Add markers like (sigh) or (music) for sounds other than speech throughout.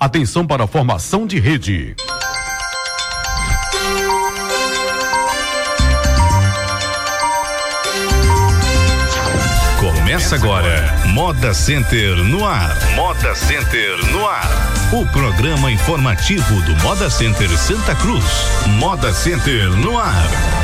Atenção para a formação de rede. Começa agora, Moda Center no ar. Moda Center no ar. O programa informativo do Moda Center Santa Cruz. Moda Center no ar.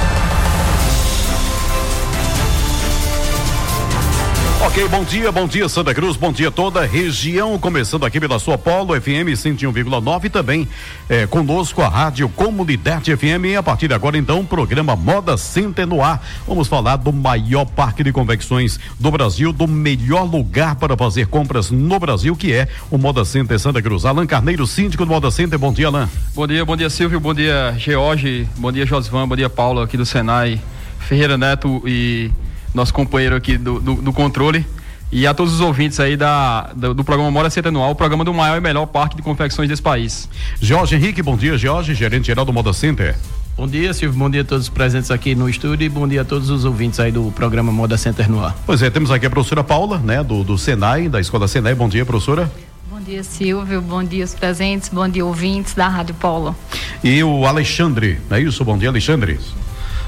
Ok, bom dia, bom dia Santa Cruz, bom dia toda a região, começando aqui pela sua Polo FM 101,9 também é, conosco a Rádio Comunidade FM e a partir de agora então programa Moda Center no ar. Vamos falar do maior parque de convecções do Brasil, do melhor lugar para fazer compras no Brasil, que é o Moda Center Santa Cruz. Alan Carneiro, síndico do Moda Center, bom dia Alan. Bom dia, bom dia Silvio, bom dia George, bom dia Josvan, bom dia Paulo aqui do Senai, Ferreira Neto e nosso companheiro aqui do, do, do controle. E a todos os ouvintes aí da, do, do programa Mora Center Anual, o programa do maior e melhor parque de confecções desse país. Jorge Henrique, bom dia, Jorge, gerente geral do Moda Center. Bom dia, Silvio. Bom dia a todos os presentes aqui no estúdio e bom dia a todos os ouvintes aí do programa Moda Center no ar. Pois é, temos aqui a professora Paula, né, do, do Senai, da Escola Senai. Bom dia, professora. Bom dia, Silvio. Bom dia, os presentes. Bom dia, ouvintes da Rádio Polo. E o Alexandre, não é isso? Bom dia, Alexandre.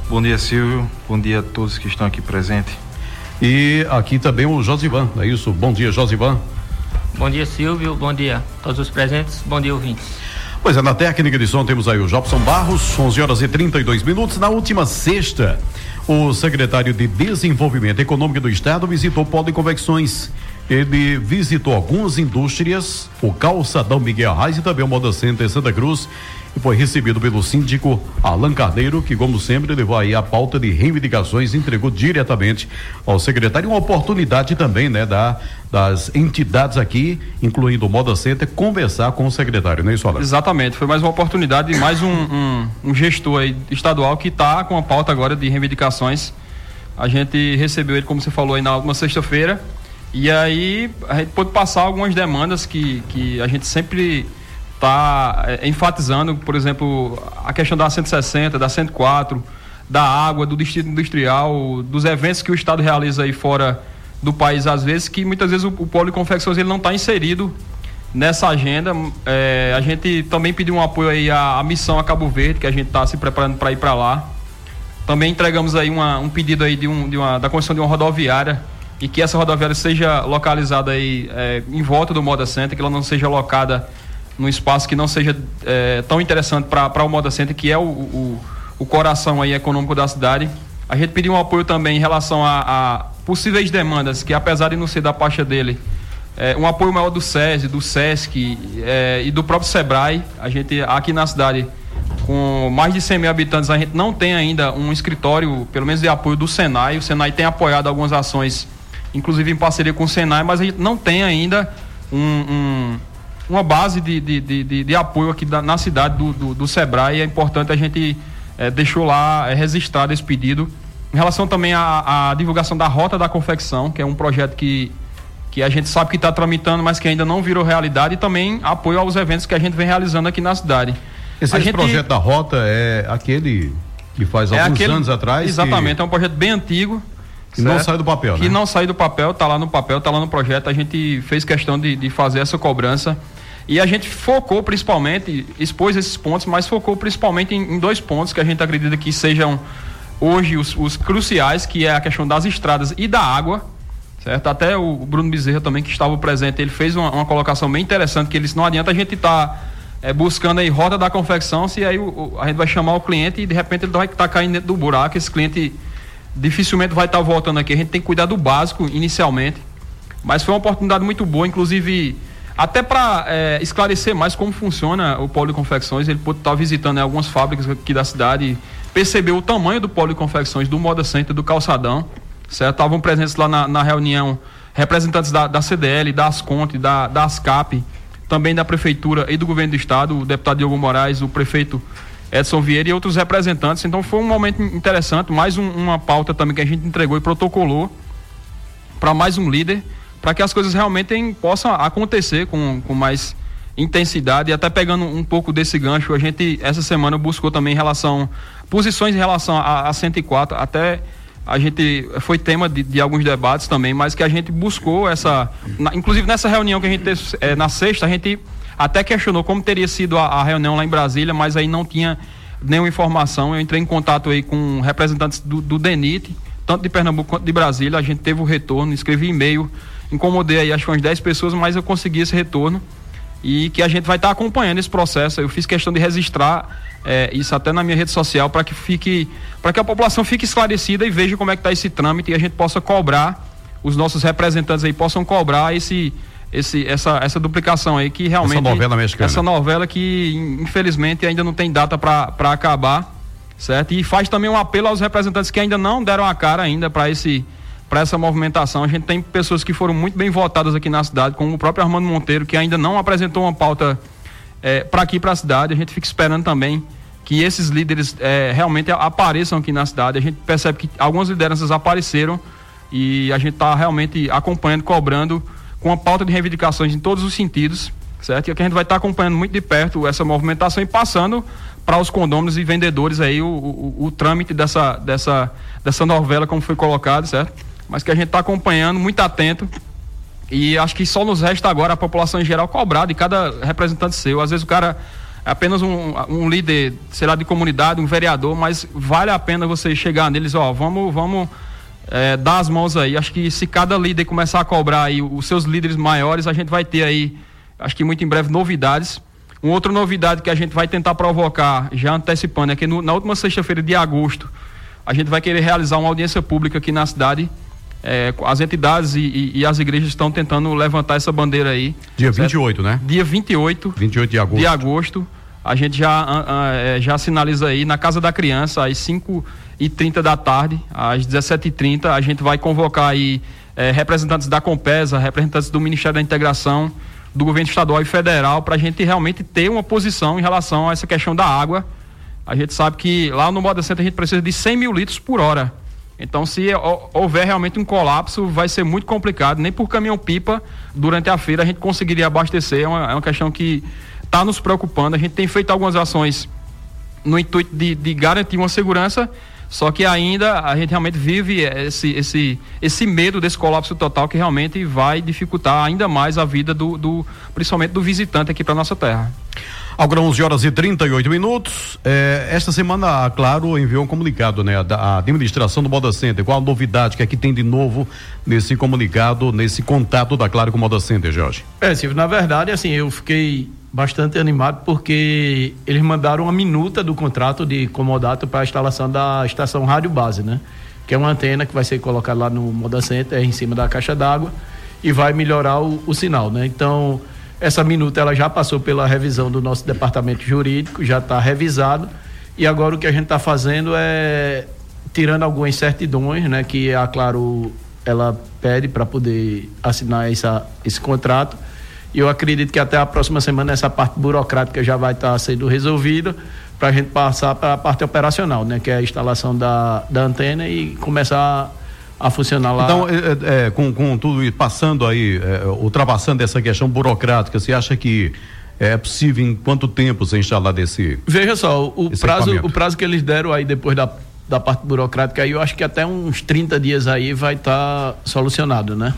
Bom dia, Silvio. Bom dia a todos que estão aqui presentes. E aqui também o Josivan, é isso? Bom dia, Josivan. Bom dia, Silvio. Bom dia a todos os presentes. Bom dia, ouvintes. Pois é, na técnica de som temos aí o Jobson Barros, 11 horas e 32 minutos. Na última sexta, o secretário de Desenvolvimento Econômico do Estado visitou o Polo de Convecções. Ele visitou algumas indústrias, o Calçadão Miguel Arraes e também o Moda Center Santa Cruz e foi recebido pelo síndico Alan Carneiro, que, como sempre, levou aí a pauta de reivindicações, entregou diretamente ao secretário. Uma oportunidade também, né, da, das entidades aqui, incluindo o Moda Center, conversar com o secretário, não é isso, Alan? Exatamente, foi mais uma oportunidade, mais um, um, um gestor aí estadual que está com a pauta agora de reivindicações. A gente recebeu ele, como você falou, aí na última sexta-feira. E aí a gente pôde passar algumas demandas que, que a gente sempre está é, enfatizando, por exemplo, a questão da 160, da 104, da água, do distrito industrial, dos eventos que o Estado realiza aí fora do país, às vezes, que muitas vezes o, o polo de confecções ele não está inserido nessa agenda. É, a gente também pediu um apoio aí à, à missão a Cabo Verde, que a gente está se preparando para ir para lá. Também entregamos aí uma, um pedido aí de, um, de uma, da construção de uma rodoviária e que essa rodoviária seja localizada aí é, em volta do Moda Center, que ela não seja locada num espaço que não seja é, tão interessante para o Moda Center, que é o, o, o, coração aí econômico da cidade. A gente pediu um apoio também em relação a, a possíveis demandas, que apesar de não ser da pasta dele, é, um apoio maior do SESI, do SESC é, e do próprio SEBRAE. A gente aqui na cidade, com mais de 100 mil habitantes, a gente não tem ainda um escritório, pelo menos de apoio do Senai. O Senai tem apoiado algumas ações, inclusive em parceria com o Senai, mas a gente não tem ainda um, um uma base de, de, de, de apoio aqui da, na cidade do, do, do, Sebrae. É importante a gente é, deixou lá é, registrado esse pedido. Em relação também à, à, divulgação da Rota da Confecção, que é um projeto que, que a gente sabe que está tramitando, mas que ainda não virou realidade, e também apoio aos eventos que a gente vem realizando aqui na cidade. Esse, esse gente, projeto da Rota é aquele que faz é alguns aquele, anos atrás? Exatamente, que... é um projeto bem antigo. Que certo? não sai do papel, que né? Que não sai do papel, está lá no papel, está lá no projeto. A gente fez questão de, de fazer essa cobrança. E a gente focou principalmente, expôs esses pontos, mas focou principalmente em, em dois pontos que a gente acredita que sejam hoje os, os, cruciais, que é a questão das estradas e da água. Certo? Até o Bruno Bezerra também, que estava presente, ele fez uma, uma colocação bem interessante, que ele disse, não adianta a gente estar tá, é, buscando aí roda da confecção, se aí o, a gente vai chamar o cliente e de repente ele vai estar tá caindo dentro do buraco, esse cliente dificilmente vai estar tá voltando aqui. A gente tem que cuidar do básico inicialmente. Mas foi uma oportunidade muito boa, inclusive até para é, esclarecer mais como funciona o polo de confecções, ele pode estar tá visitando né, algumas fábricas aqui da cidade, percebeu o tamanho do polo de confecções do Moda Center, do Calçadão, certo? Estavam presentes lá na, na reunião representantes da, da, CDL, da Asconte, da, da ASCAP, também da Prefeitura e do Governo do Estado, o deputado Diogo Moraes, o prefeito Edson Vieira e outros representantes. Então foi um momento interessante, mais um, uma pauta também que a gente entregou e protocolou para mais um líder para que as coisas realmente possam acontecer com, com mais intensidade e até pegando um pouco desse gancho, a gente essa semana buscou também em relação posições em relação a, a 104, até a gente foi tema de, de, alguns debates também, mas que a gente buscou essa, na, inclusive nessa reunião que a gente teve é, na sexta, a gente até questionou como teria sido a, a reunião lá em Brasília, mas aí não tinha nenhuma informação. Eu entrei em contato aí com representantes do, do DENIT, tanto de Pernambuco quanto de Brasília. A gente teve o retorno, escrevi e-mail, incomodei aí acho que umas 10 pessoas, mas eu consegui esse retorno e que a gente vai estar tá acompanhando esse processo. Eu fiz questão de registrar é, isso até na minha rede social para que fique, para que a população fique esclarecida e veja como é que está esse trâmite e a gente possa cobrar, os nossos representantes aí possam cobrar esse, esse, essa, essa duplicação aí que realmente essa novela mexicana. essa novela que infelizmente ainda não tem data para acabar, certo? E faz também um apelo aos representantes que ainda não deram a cara ainda para esse para essa movimentação. A gente tem pessoas que foram muito bem votadas aqui na cidade, como o próprio Armando Monteiro, que ainda não apresentou uma pauta é, para aqui, para a cidade. A gente fica esperando também que esses líderes é, realmente apareçam aqui na cidade. A gente percebe que algumas lideranças apareceram e a gente está realmente acompanhando, cobrando, com a pauta de reivindicações em todos os sentidos, certo? E aqui a gente vai estar tá acompanhando muito de perto essa movimentação e passando para os condôminos e vendedores aí o, o, o, trâmite dessa, dessa, dessa novela, como foi colocado, certo? Mas que a gente está acompanhando, muito atento e acho que só nos resta agora a população em geral cobrar de cada representante seu. Às vezes o cara é apenas um, um líder, sei lá, de comunidade, um vereador, mas vale a pena você chegar neles, ó, vamos, vamos é, dar as mãos aí. Acho que se cada líder começar a cobrar aí os seus líderes maiores, a gente vai ter aí, acho que muito em breve, novidades. Uma outra novidade que a gente vai tentar provocar, já antecipando, é que no, na última sexta-feira de agosto, a gente vai querer realizar uma audiência pública aqui na cidade é, as entidades e, e, e, as igrejas estão tentando levantar essa bandeira aí. Dia certo? 28, né? Dia 28. 28 de agosto. De agosto. A gente já, uh, uh, já sinaliza aí na Casa da Criança, às 5 e 30 da tarde, às 17 e 30 a gente vai convocar aí eh, representantes da Compesa, representantes do Ministério da Integração, do governo estadual e federal, para a gente realmente ter uma posição em relação a essa questão da água. A gente sabe que lá no Moda Center a gente precisa de 100 mil litros por hora então, se houver realmente um colapso, vai ser muito complicado. Nem por caminhão-pipa, durante a feira, a gente conseguiria abastecer. É uma, é uma questão que está nos preocupando. A gente tem feito algumas ações no intuito de, de, garantir uma segurança, só que ainda a gente realmente vive esse, esse, esse medo desse colapso total que realmente vai dificultar ainda mais a vida do, do principalmente do visitante aqui para nossa terra. Agora 11 horas e 38 minutos. É, esta semana a Claro enviou um comunicado, né? Da administração do Moda Center. Qual a novidade que é que tem de novo nesse comunicado, nesse contato da Claro com o Moda Center, Jorge? É, Silvio, na verdade, assim, eu fiquei bastante animado porque eles mandaram uma minuta do contrato de comodato para a instalação da estação rádio base, né? Que é uma antena que vai ser colocada lá no Moda Center, em cima da caixa d'água e vai melhorar o, o sinal, né? Então, essa minuta ela já passou pela revisão do nosso departamento jurídico, já está revisado. E agora o que a gente está fazendo é tirando algumas certidões, né, que a Claro ela pede para poder assinar essa, esse contrato. E eu acredito que até a próxima semana essa parte burocrática já vai estar tá sendo resolvida para a gente passar para a parte operacional, né, que é a instalação da, da antena e começar a funcionar lá. Então, é, é, com, com tudo isso, passando aí, é, ultrapassando essa questão burocrática, você acha que é possível em quanto tempo você instalar desse. Veja só, o, prazo, o prazo que eles deram aí depois da, da parte burocrática aí, eu acho que até uns 30 dias aí vai estar tá solucionado, né?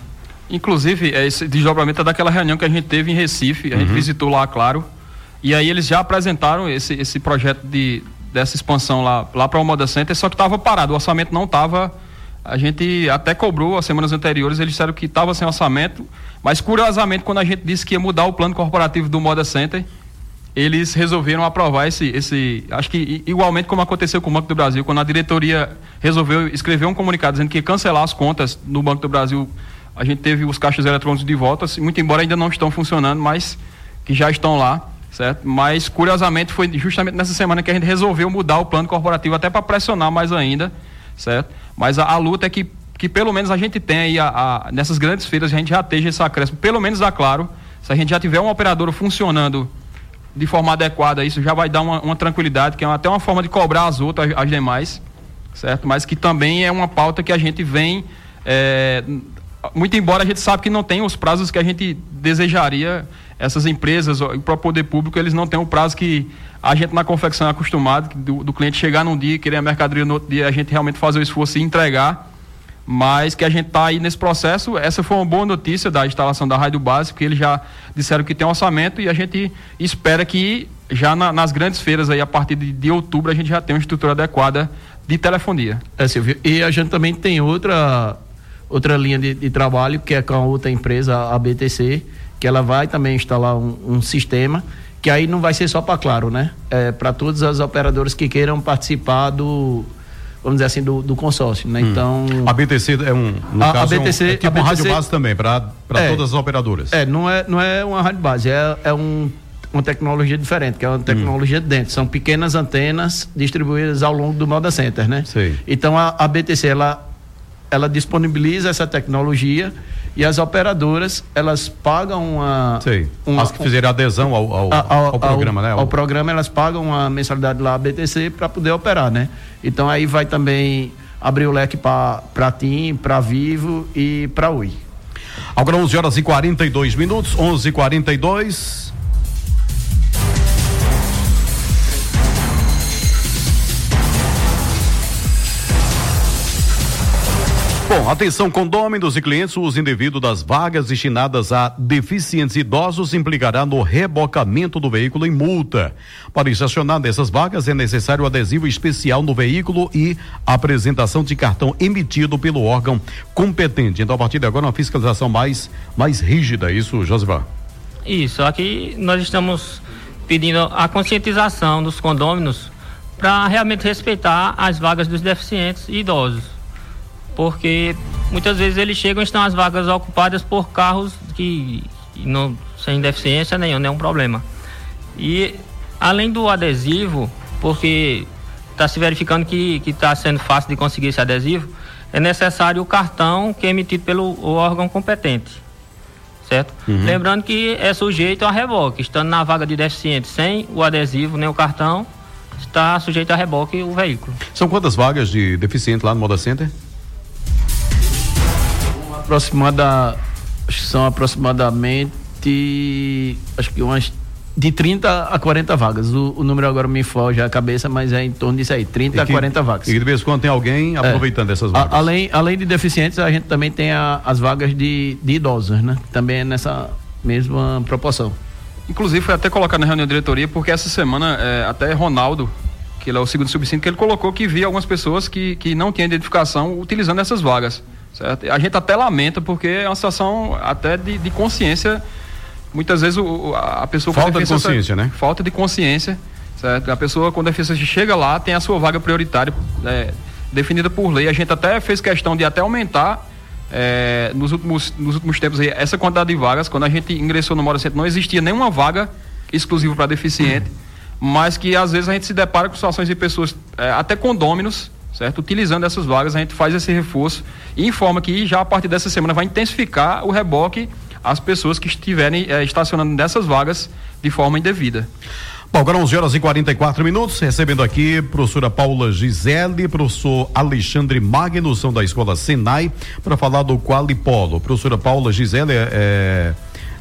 Inclusive, é, esse desdobramento é daquela reunião que a gente teve em Recife, a uhum. gente visitou lá, claro. E aí eles já apresentaram esse, esse projeto de, dessa expansão lá, lá para o Moda Center, só que estava parado, o orçamento não estava a gente até cobrou as semanas anteriores, eles disseram que estava sem orçamento, mas curiosamente, quando a gente disse que ia mudar o plano corporativo do Moda Center, eles resolveram aprovar esse, esse. Acho que igualmente como aconteceu com o Banco do Brasil, quando a diretoria resolveu escrever um comunicado dizendo que ia cancelar as contas no Banco do Brasil, a gente teve os caixas eletrônicos de volta, muito embora ainda não estão funcionando, mas que já estão lá, certo? Mas curiosamente foi justamente nessa semana que a gente resolveu mudar o plano corporativo até para pressionar mais ainda, certo? Mas a, a, luta é que, que pelo menos a gente tem aí, a, a, nessas grandes feiras, a gente já esteja esse acréscimo, pelo menos da Claro, se a gente já tiver um operador funcionando de forma adequada, isso já vai dar uma, uma tranquilidade, que é até uma forma de cobrar as outras, as demais, certo? Mas que também é uma pauta que a gente vem, é, muito embora a gente sabe que não tem os prazos que a gente desejaria, essas empresas, o próprio poder público, eles não têm o prazo que a gente na confecção é acostumado do, do cliente chegar num dia, querer a mercadoria no outro dia, a gente realmente fazer o esforço e entregar. mas que a gente está aí nesse processo. Essa foi uma boa notícia da instalação da rádio base, porque eles já disseram que tem um orçamento e a gente espera que já na, nas grandes feiras aí a partir de, de, outubro a gente já tenha uma estrutura adequada de telefonia. É, Silvio. E a gente também tem outra outra linha de, de trabalho que é com a outra empresa, a BTC, que ela vai também instalar um, um sistema que aí não vai ser só para Claro, né? É para todas as operadoras que queiram participar do vamos dizer assim, do, do consórcio, né? Hum. Então... A BTC é um, no a, caso, a BTC, é, um, é tipo a BTC, rádio base também, para é, todas as operadoras. É, não é, não é uma rádio base, é, é um, uma tecnologia diferente, que é uma tecnologia hum. dentro. São pequenas antenas distribuídas ao longo do Moda Center, né? Sei. Então, a, a BTC, ela, ela disponibiliza essa tecnologia e as operadoras elas pagam uma, Sei. uma as que fizeram adesão ao, ao, ao, ao programa, ao, né? Ao programa elas pagam uma mensalidade lá BTC para poder operar, né? Então aí vai também abrir o leque para TIM, para Vivo e para Ui. Agora 11 horas e 42 minutos, 11:42 Bom, atenção, condôminos e clientes, o uso indevido das vagas destinadas a deficientes idosos implicará no rebocamento do veículo em multa. Para estacionar nessas vagas é necessário adesivo especial no veículo e apresentação de cartão emitido pelo órgão competente. Então, a partir de agora, uma fiscalização mais, mais rígida, isso, Josivar? Isso, aqui nós estamos pedindo a conscientização dos condôminos para realmente respeitar as vagas dos deficientes e idosos porque muitas vezes eles chegam e estão as vagas ocupadas por carros que, não sem deficiência nenhuma, nenhum problema. E além do adesivo, porque está se verificando que está sendo fácil de conseguir esse adesivo, é necessário o cartão que é emitido pelo órgão competente. Certo? Uhum. Lembrando que é sujeito a reboque, estando na vaga de deficiente sem o adesivo nem o cartão, está sujeito a reboque o veículo. São quantas vagas de deficiente lá no Moda Center? Aproximada, são aproximadamente, acho que umas de 30 a 40 vagas. O, o, número agora me foge a cabeça, mas é em torno disso aí, 30 que, a 40 vagas. E de vez em quando tem alguém aproveitando é. essas vagas. A, além, além de deficientes, a gente também tem a, as vagas de, de idosos, né? Também é nessa mesma proporção. Inclusive foi até colocado na reunião de diretoria, porque essa semana é, até Ronaldo, que ele é o segundo subsídio, que ele colocou que via algumas pessoas que, que não tinham identificação utilizando essas vagas. Certo? A gente até lamenta porque é uma situação até de, de consciência. Muitas vezes o, a pessoa falta de consciência, né? Falta de consciência, certo? A pessoa com deficiência chega lá tem a sua vaga prioritária é, definida por lei. A gente até fez questão de até aumentar é, nos, últimos, nos últimos tempos aí, essa quantidade de vagas. Quando a gente ingressou no Mora Centro, não existia nenhuma vaga exclusiva para deficiente, uhum. mas que às vezes a gente se depara com situações de pessoas, é, até condôminos, certo? Utilizando essas vagas, a gente faz esse reforço e informa que já a partir dessa semana vai intensificar o reboque às pessoas que estiverem é, estacionando nessas vagas de forma indevida. Bom, agora 11 horas e 44 minutos, recebendo aqui professora Paula Gisele, professor Alexandre Magno, são da escola Senai, para falar do Qualipolo. Professora Paula Gisele é, é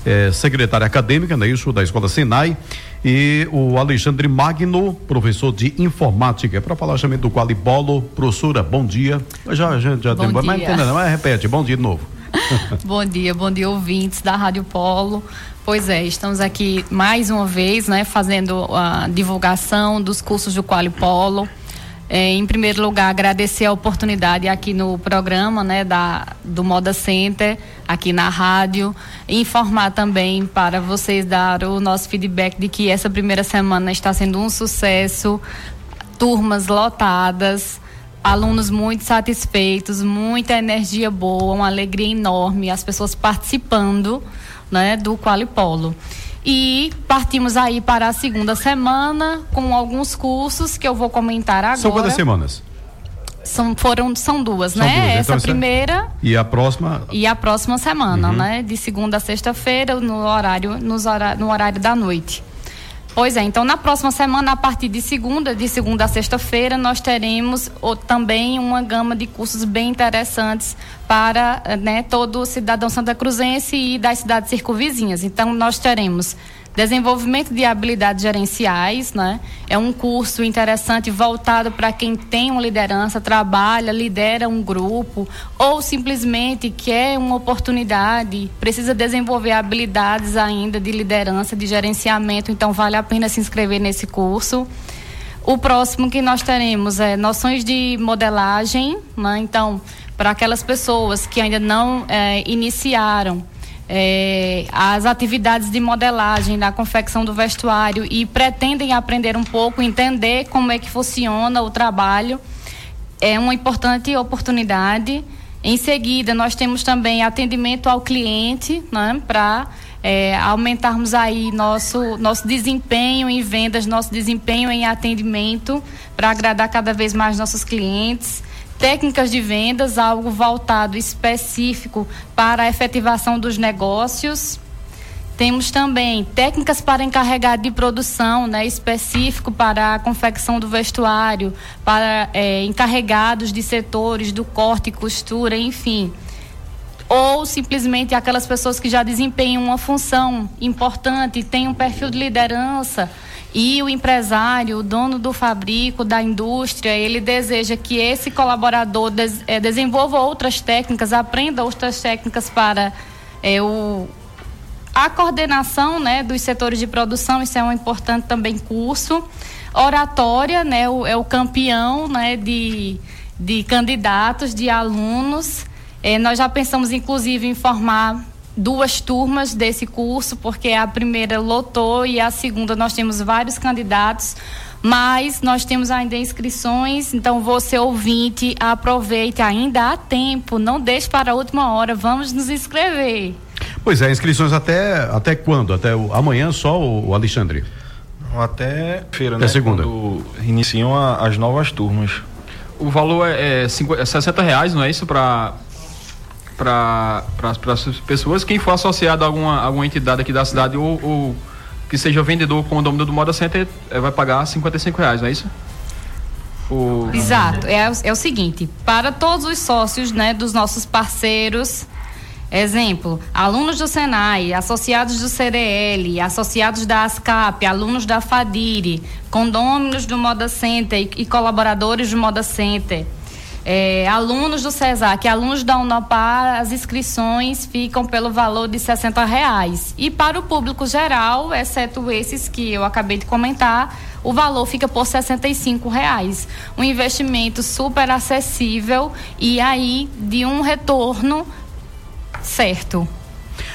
é, secretária acadêmica, né, isso, da Escola Senai, e o Alexandre Magno, professor de informática, para falar também do Qualipolo. Professora, bom dia. Já, já, já bom tem, dia. mas, mas repete, bom dia de novo. (laughs) bom dia, bom dia, ouvintes da Rádio Polo. Pois é, estamos aqui mais uma vez, né, fazendo a divulgação dos cursos do Qualipolo. É, em primeiro lugar, agradecer a oportunidade aqui no programa né, da, do Moda Center, aqui na rádio. Informar também para vocês dar o nosso feedback de que essa primeira semana está sendo um sucesso, turmas lotadas, alunos muito satisfeitos, muita energia boa, uma alegria enorme, as pessoas participando né, do Qualipolo. E partimos aí para a segunda semana com alguns cursos que eu vou comentar agora. São quantas semanas? São, foram, são duas, são né? Duas. Essa então, primeira. E a próxima? E a próxima semana, uhum. né? De segunda a sexta-feira, no horário, nos horário, no horário da noite. Pois é, então na próxima semana, a partir de segunda, de segunda a sexta-feira, nós teremos também uma gama de cursos bem interessantes para né, todo cidadão santa cruzense e das cidades circunvizinhas. Então nós teremos desenvolvimento de habilidades gerenciais, né? É um curso interessante voltado para quem tem uma liderança, trabalha, lidera um grupo ou simplesmente quer uma oportunidade, precisa desenvolver habilidades ainda de liderança, de gerenciamento, então vale a pena se inscrever nesse curso. O próximo que nós teremos é noções de modelagem, né? Então, para aquelas pessoas que ainda não é, iniciaram é, as atividades de modelagem da confecção do vestuário e pretendem aprender um pouco, entender como é que funciona o trabalho, é uma importante oportunidade. Em seguida, nós temos também atendimento ao cliente, né, para é, aumentarmos aí nosso, nosso desempenho em vendas, nosso desempenho em atendimento, para agradar cada vez mais nossos clientes técnicas de vendas, algo voltado específico para a efetivação dos negócios. Temos também técnicas para encarregado de produção, né, específico para a confecção do vestuário, para é, encarregados de setores do corte e costura, enfim. Ou simplesmente aquelas pessoas que já desempenham uma função importante, têm um perfil de liderança, e o empresário, o dono do fabrico, da indústria, ele deseja que esse colaborador des, é, desenvolva outras técnicas, aprenda outras técnicas para é, o, a coordenação né, dos setores de produção, isso é um importante também curso. Oratória, né, o, é o campeão né, de, de candidatos, de alunos. É, nós já pensamos, inclusive, em formar duas turmas desse curso, porque a primeira lotou e a segunda nós temos vários candidatos, mas nós temos ainda inscrições, então você ouvinte, aproveite, ainda há tempo, não deixe para a última hora, vamos nos inscrever. Pois é, inscrições até até quando? Até o, amanhã só o Alexandre? Até feira, até né? segunda. Quando iniciam a, as novas turmas. O valor é, é, 50, é 60 reais, não é isso? Para para as pessoas. Quem for associado a alguma, alguma entidade aqui da cidade ou, ou que seja vendedor condomínio do Moda Center é, vai pagar 55 reais, não é isso? O... Exato. É, é o seguinte, para todos os sócios né, dos nossos parceiros, exemplo, alunos do Senai, associados do CDL, associados da ASCAP, alunos da FADIRE, condôminos do Moda Center e, e colaboradores do Moda Center é, alunos do CESAC, alunos da Unopar, as inscrições ficam pelo valor de 60 reais. E para o público geral, exceto esses que eu acabei de comentar, o valor fica por 65 reais. Um investimento super acessível e aí de um retorno certo.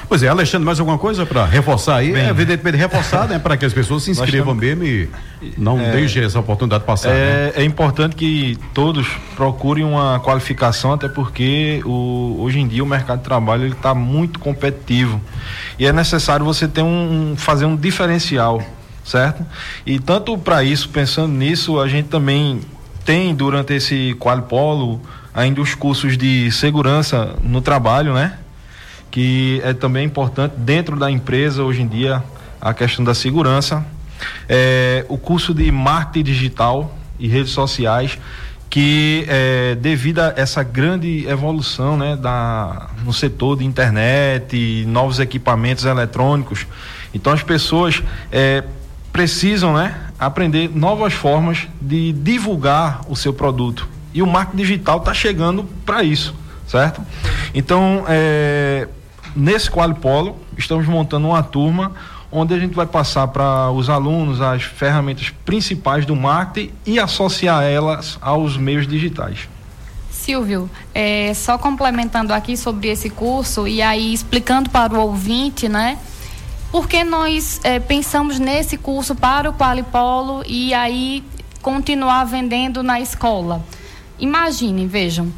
Pois é, Alexandre, mais alguma coisa para reforçar aí? Bem, é, evidentemente, reforçar, né? Para que as pessoas se inscrevam mesmo e não é, deixem essa oportunidade passar. É, né? é, importante que todos procurem uma qualificação, até porque o, hoje em dia o mercado de trabalho está muito competitivo. E é necessário você ter um, fazer um diferencial, certo? E tanto para isso, pensando nisso, a gente também tem durante esse Qualipolo ainda os cursos de segurança no trabalho, né? Que é também importante dentro da empresa hoje em dia a questão da segurança. É, o curso de marketing digital e redes sociais que é, devido a essa grande evolução né, da, no setor de internet, novos equipamentos eletrônicos, então as pessoas é, precisam né, aprender novas formas de divulgar o seu produto. E o marketing digital está chegando para isso, certo? Então, é, Nesse Qualipolo, estamos montando uma turma onde a gente vai passar para os alunos as ferramentas principais do marketing e associar elas aos meios digitais. Silvio, é, só complementando aqui sobre esse curso e aí explicando para o ouvinte, né? Porque nós é, pensamos nesse curso para o Qualipolo e aí continuar vendendo na escola. Imaginem, vejam,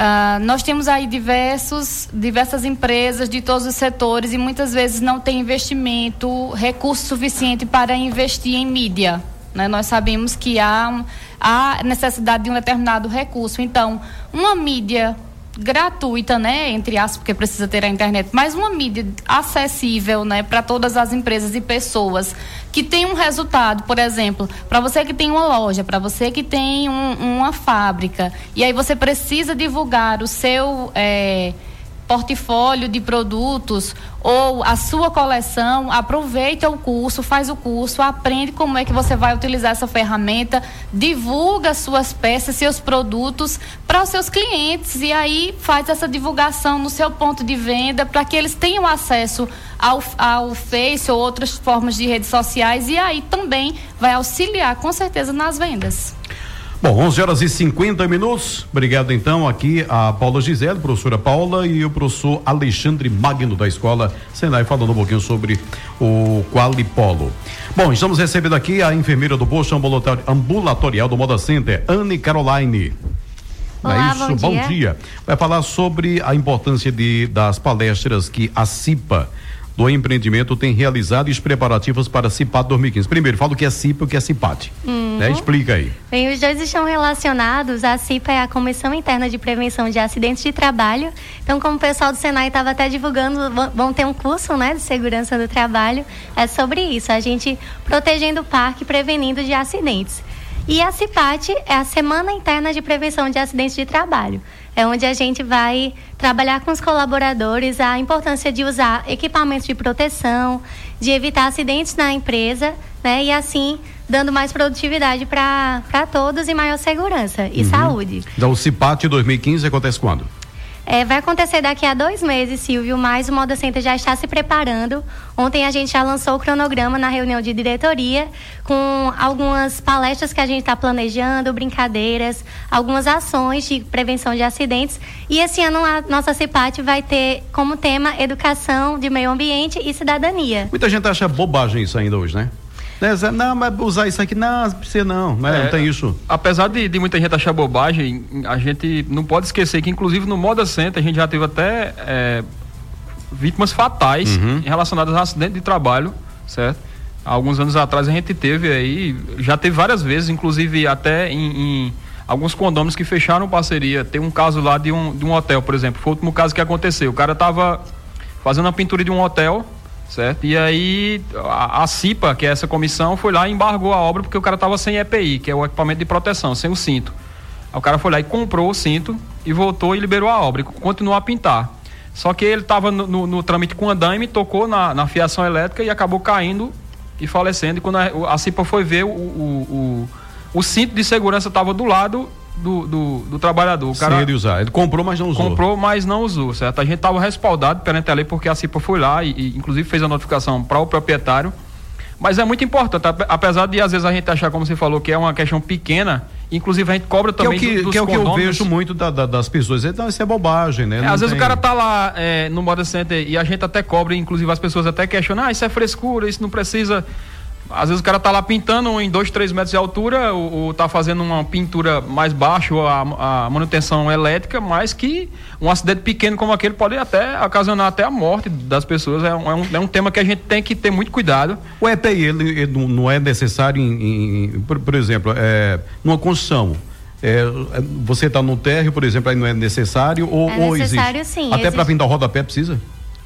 Uh, nós temos aí diversos, diversas empresas de todos os setores e muitas vezes não tem investimento, recurso suficiente para investir em mídia. Né? Nós sabemos que há, há necessidade de um determinado recurso. Então, uma mídia gratuita, né, entre aspas, porque precisa ter a internet, mas uma mídia acessível, né, para todas as empresas e pessoas que tem um resultado, por exemplo, para você que tem uma loja, para você que tem um, uma fábrica, e aí você precisa divulgar o seu é, portfólio de produtos ou a sua coleção, aproveita o curso, faz o curso, aprende como é que você vai utilizar essa ferramenta, divulga suas peças, seus produtos para os seus clientes e aí faz essa divulgação no seu ponto de venda para que eles tenham acesso ao, ao Face ou outras formas de redes sociais e aí também vai auxiliar com certeza nas vendas. Bom, 11 horas e 50 minutos. Obrigado então aqui a Paula Gisele, professora Paula e o professor Alexandre Magno da escola Senai falando um pouquinho sobre o Qualipolo. Bom, estamos recebendo aqui a enfermeira do posto ambulatorial do Moda Center, Anne Caroline. Olá, é isso? bom dia. bom dia. Vai falar sobre a importância de, das palestras que a CIPA do empreendimento tem realizado os preparativos para a CIPAT 2015. Primeiro, fala o que é CIPA e o que é CIPAT. Uhum. Né? Explica aí. Bem, os dois estão relacionados. A CIPA é a Comissão Interna de Prevenção de Acidentes de Trabalho. Então, como o pessoal do Senai estava até divulgando, vão- ter um curso né, de segurança do trabalho. É sobre isso, a gente protegendo o parque prevenindo de acidentes. E a CIPAT é a Semana Interna de Prevenção de Acidentes de Trabalho. É onde a gente vai trabalhar com os colaboradores a importância de usar equipamentos de proteção, de evitar acidentes na empresa, né? E assim dando mais produtividade para todos e maior segurança e saúde. Então, o CIPAT 2015 acontece quando? É, vai acontecer daqui a dois meses, Silvio, mas o Moda Center já está se preparando. Ontem a gente já lançou o cronograma na reunião de diretoria, com algumas palestras que a gente está planejando, brincadeiras, algumas ações de prevenção de acidentes. E esse ano a nossa CIPAT vai ter como tema educação de meio ambiente e cidadania. Muita gente acha bobagem isso ainda hoje, né? Né? Não, mas usar isso aqui, não, não precisa não, né? É, não tem isso. Apesar de, de muita gente achar bobagem, a gente não pode esquecer que, inclusive, no Moda Center, a gente já teve até é, vítimas fatais relacionadas a acidente de trabalho, certo? Há alguns anos atrás a gente teve aí, já teve várias vezes, inclusive até em, em alguns condôminos que fecharam parceria. Tem um caso lá de um, de um hotel, por exemplo. Foi o último caso que aconteceu. O cara tava fazendo a pintura de um hotel, certo? E aí a, a CIPA, que é essa comissão, foi lá e embargou a obra porque o cara tava sem EPI, que é o equipamento de proteção, sem o cinto. Aí o cara foi lá e comprou o cinto e voltou e liberou a obra e continuou a pintar. Só que ele estava no, no- no trâmite com andaime, tocou na, na fiação elétrica e acabou caindo e falecendo. E quando a, a CIPA foi ver, o, o, o, o cinto de segurança estava do lado do, do, do trabalhador. O cara Sem ele usar. Ele comprou, mas não usou. comprou, mas não usou, certo? A gente estava respaldado perante a lei porque a CIPA foi lá e, e, inclusive fez a notificação para o proprietário. Mas é muito importante, ape- apesar de às vezes a gente achar, como você falou, que é uma questão pequena, inclusive a gente cobra Que é o também que, do- dos que, é o que eu vejo muito da- da- das pessoas. Então, isso é bobagem, né? É, às vezes tem- o cara tá lá é, no Moda Center e a gente até cobra, inclusive as pessoas até questionam, ah, isso é frescura, isso não precisa. Às vezes o cara tá lá pintando em 2, 3 metros de altura, ou, ou tá fazendo uma pintura mais baixa, ou a, a manutenção elétrica, mas que um acidente pequeno como aquele pode até ocasionar até a morte das pessoas. É um, é um, é um tema que a gente tem que ter muito cuidado. O EPI, ele, ele não- é necessário em, em- por, por exemplo, é, numa construção. É, é, você está no térreo, por exemplo, aí não é necessário ou, É ou necessário, existe? sim, Até para pintar o rodapé precisa?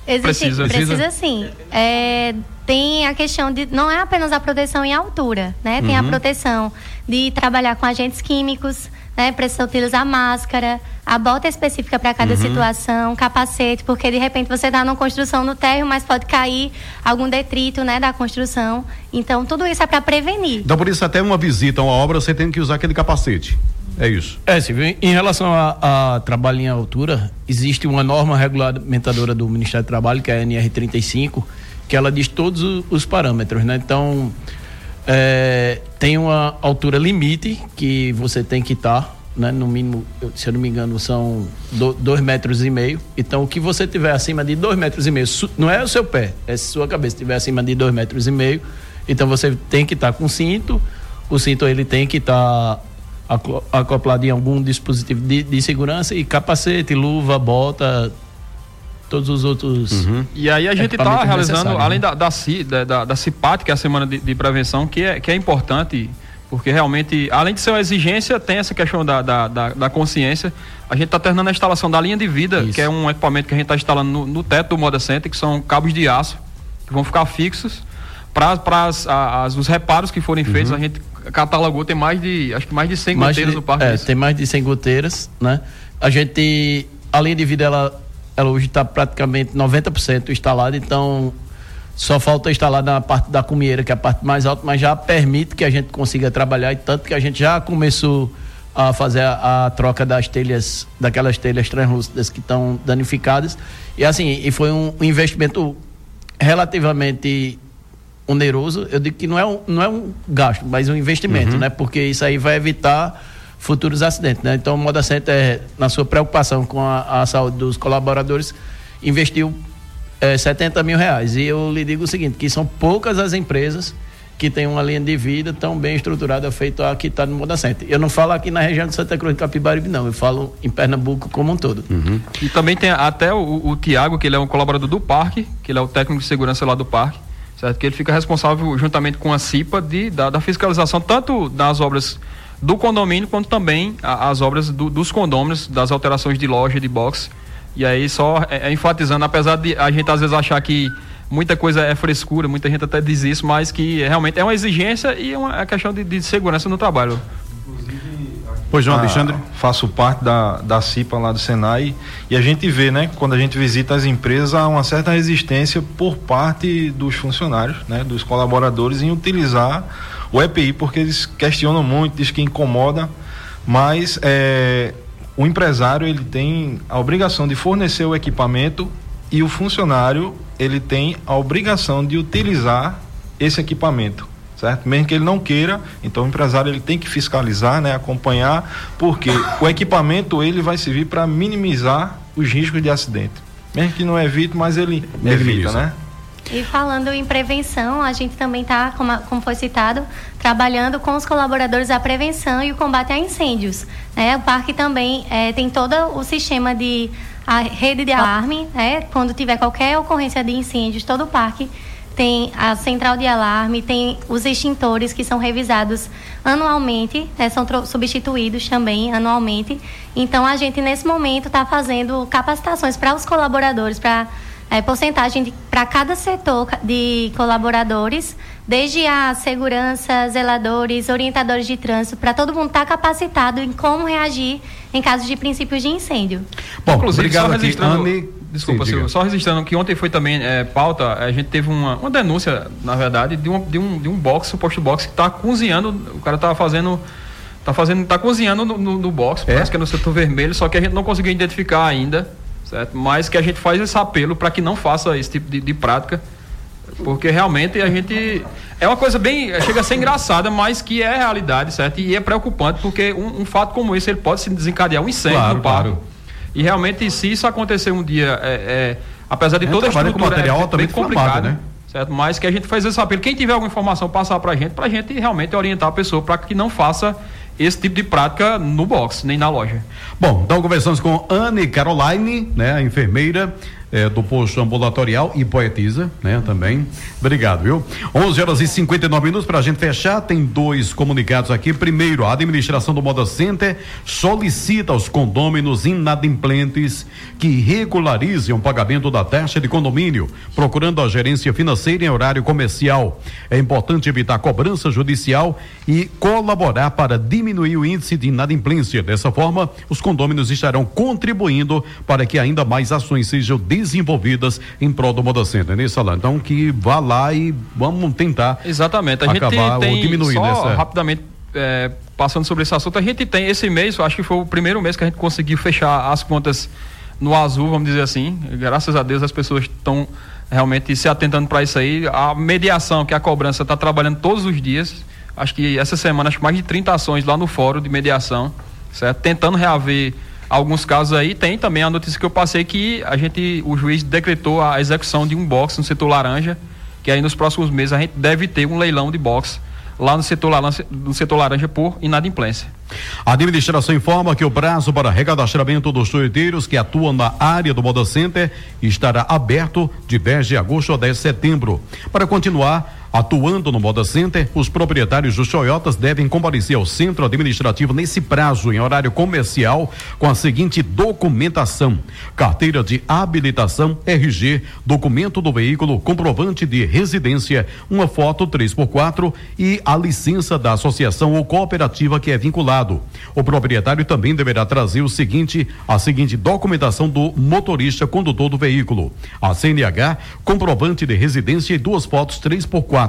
Existe, Precisa. precisa, sim. É, tem a questão de. Não é apenas a proteção em altura, né? Tem a Uhum. proteção de trabalhar com agentes químicos, né? Precisa utilizar máscara, a bota específica para Uhum. cada situação, capacete, porque de repente você está numa construção no térreo, mas pode cair algum detrito, né? Da construção. Então, tudo isso é para prevenir. Então, por isso, até uma visita a uma obra, você tem que usar aquele capacete. É isso. É, Silvio, em- em relação a, a trabalho em altura, existe uma norma regulamentadora do Ministério do Trabalho, que é a NR35, que ela diz todos os parâmetros, né? Então, é, tem uma altura limite que você tem que estar, né? No mínimo, se eu não me engano, são do, dois metros e meio. Então, o que você tiver acima de dois metros e meio, não é o seu pé, é sua cabeça. Se tiver acima de dois metros e meio, então você tem que estar com cinto. O cinto ele tem que estar aclo- acoplado em algum dispositivo de, de segurança e capacete, luva, bota, todos os outros. E aí a gente está realizando, necessário, além né? da, da, da, da, CIPAT, que é a Semana de, de Prevenção, que é, que é importante, porque realmente, além de ser uma exigência, tem essa questão da, da, da, da consciência. A gente está terminando a instalação da linha de vida, Isso. que é um equipamento que a gente está instalando no, no teto do Moda Center, que são cabos de aço, que vão ficar fixos. Para os reparos que forem feitos, Uhum. a gente catalogou, tem mais de, acho que mais de 100 Mais goteiras de- no parque. é, tem mais de 100 goteiras, né? A gente, a linha de vida, ela ela hoje está praticamente 90% instalada, então só falta instalar na parte da cumieira, que é a parte mais alta, mas já permite que a gente consiga trabalhar e tanto que a gente já começou a fazer a, a troca das telhas, daquelas telhas translúcidas que estão danificadas. E assim, e foi um, um investimento relativamente oneroso. Eu digo que não é um, não é um gasto, mas um investimento, uhum. né? Porque isso aí vai evitar futuros acidentes, né? Então, o Moda Center, na sua preocupação com a, a saúde dos colaboradores, investiu é, 70 mil reais. E eu lhe digo o seguinte, que são poucas as empresas que têm uma linha de vida tão bem estruturada feita aqui está no Moda Center. Eu não falo aqui na região de Santa Cruz de Capibaribe, não. Eu falo em Pernambuco como um todo. Uhum. E também tem até o, o Tiago, que ele é um colaborador do parque, que ele é o técnico de segurança lá do parque, certo? Que ele fica responsável juntamente com a CIPA de, da, da fiscalização tanto das obras do condomínio quanto também a, as obras do, dos condôminos, das alterações de loja, de box e aí só é, é, enfatizando, apesar de a gente às vezes achar que muita coisa é frescura, muita gente até diz isso, mas que realmente é uma exigência e é uma é questão de, de segurança no trabalho. Pois João Alexandre. faço parte da, da CIPA lá do Senai e a gente vê, né, quando a gente visita as empresas, há uma certa resistência por parte dos funcionários, né, dos colaboradores em utilizar o EPI, porque eles questionam muito, diz que incomoda, mas é, o empresário ele tem a obrigação de fornecer o equipamento e o funcionário ele tem a obrigação de utilizar esse equipamento certo? Mesmo que ele não queira então o empresário ele tem que fiscalizar né acompanhar porque o equipamento ele vai servir para minimizar os riscos de acidente. Mesmo que não evite mas ele evita né e falando em prevenção, a gente também está, como, como, foi citado, trabalhando com os colaboradores a prevenção e o combate a incêndios. Né? O parque também é, tem todo o sistema de a rede de alarme, né? quando tiver qualquer ocorrência de incêndios, todo o parque tem a central de alarme, tem os extintores que são revisados anualmente, né? são substituídos também anualmente. Então a gente nesse momento está fazendo capacitações para os colaboradores, para é, porcentagem para cada setor de colaboradores, desde a segurança, zeladores, orientadores de trânsito, para todo mundo estar tá capacitado em como reagir em caso de princípios de incêndio. Bom, Inclusive, obrigado só registrando, aqui, Desculpa, Sim, Silvio, só registrando que ontem foi também é, pauta, a gente teve uma, uma denúncia, na verdade, de um, de um, de um box, suposto box, que está cozinhando, o cara estava fazendo tá fazendo, tá cozinhando no, no, no box, é? parece que é no setor vermelho, só que a gente não conseguiu identificar ainda certo? Mas que a gente faz esse apelo para que não faça esse tipo de, de, prática, porque realmente a gente é uma coisa bem chega a ser engraçada, mas que é realidade, certo? E é preocupante porque um, um fato como esse ele pode se desencadear um incêndio claro, no parque. Claro. E realmente se isso acontecer um dia, é, é apesar de toda a estrutura com material é bem complicado, né? certo? Mas que a gente faz esse apelo. Quem tiver alguma informação passar para a gente, para a gente realmente orientar a pessoa para que não faça esse tipo de prática no box, nem na loja. Bom, então conversamos com Anne Caroline, né, a enfermeira é, do posto ambulatorial e poetisa, né, também. Obrigado, viu? 11 horas e 59 minutos para a gente fechar. Tem dois comunicados aqui. Primeiro, a administração do Moda Center solicita aos condôminos inadimplentes que regularizem o pagamento da taxa de condomínio, procurando a gerência financeira em horário comercial. É importante evitar cobrança judicial e colaborar para diminuir o índice de inadimplência. Dessa forma, os condôminos estarão contribuindo para que ainda mais ações sejam desenvolvidas desenvolvidas em prol do Moda Center, né, Salan? Então que vá lá e vamos tentar Exatamente. A acabar gente tem, ou diminuir só nessa... rapidamente é, passando sobre esse assunto, a gente tem esse mês, acho que foi o primeiro mês que a gente conseguiu fechar as contas no azul, vamos dizer assim. Graças a Deus as pessoas estão realmente se atentando para isso aí. A mediação, que a cobrança está trabalhando todos os dias. Acho que essa semana, acho que mais de 30 ações lá no fórum de mediação, certo? Tentando reaver alguns casos aí tem também a notícia que eu passei que a gente, o juiz decretou a execução de um box no setor laranja, que aí nos próximos meses a gente deve ter um leilão de box lá no setor laranja, no setor laranja por inadimplência. A administração informa que o prazo para recadastramento dos toiteiros que atuam na área do Moda Center estará aberto de 10 de agosto a 10 de setembro. Para continuar, Atuando no Moda Center, os proprietários dos Toyotas devem comparecer ao centro administrativo nesse prazo, em horário comercial, com a seguinte documentação: carteira de habilitação, RG, documento do veículo, comprovante de residência, uma foto 3x4 e a licença da associação ou cooperativa que é vinculado. O proprietário também deverá trazer o seguinte, a seguinte documentação do motorista condutor do veículo: a CNH, comprovante de residência e duas fotos 3x4.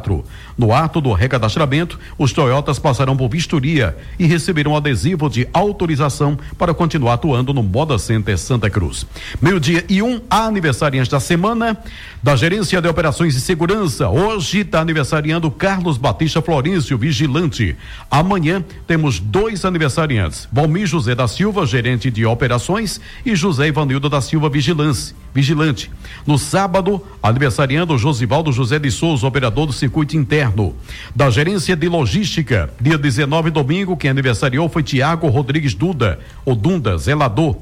No ato do recadastramento, os Toyotas passarão por vistoria e receberão adesivo de autorização para continuar atuando no Moda Center Santa Cruz. Meio-dia e um, aniversariante da semana da Gerência de Operações e Segurança. Hoje está aniversariando Carlos Batista Florencio, vigilante. Amanhã temos dois aniversariantes: Valmir José da Silva, gerente de operações, e José Ivanildo da Silva, vigilante. Vigilante. No sábado, aniversariando Josivaldo José de Souza, operador do circuito interno. Da Gerência de Logística, dia 19, domingo, quem aniversariou foi Tiago Rodrigues Duda, ou Dunda, zelador.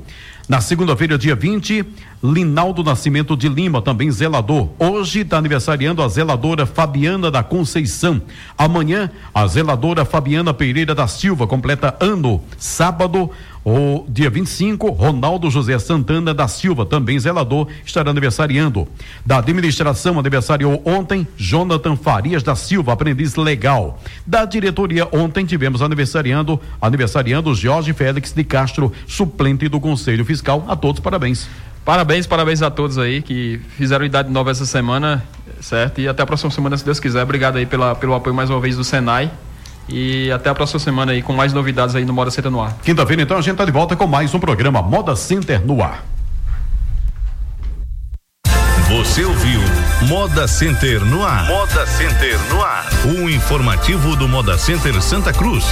Na segunda-feira, dia 20, Linaldo Nascimento de Lima, também zelador. Hoje está aniversariando a zeladora Fabiana da Conceição. Amanhã, a zeladora Fabiana Pereira da Silva completa ano. Sábado, o dia 25, Ronaldo José Santana da Silva, também zelador, estará aniversariando. Da administração, aniversariou ontem, Jonathan Farias da Silva, aprendiz legal. Da diretoria, ontem tivemos aniversariando, aniversariando Jorge Félix de Castro, suplente do Conselho Fiscal. A todos, parabéns. Parabéns, parabéns a todos aí que fizeram idade nova essa semana, certo? E até a próxima semana, se Deus quiser. Obrigado aí pela, pelo apoio mais uma vez do Senai. E até a próxima semana aí com mais novidades aí no Moda Center no ar. Quinta-feira, então, a gente tá de volta com mais um programa Moda Center no ar. Você ouviu Moda Center no ar. Moda Center no ar. O informativo do Moda Center Santa Cruz.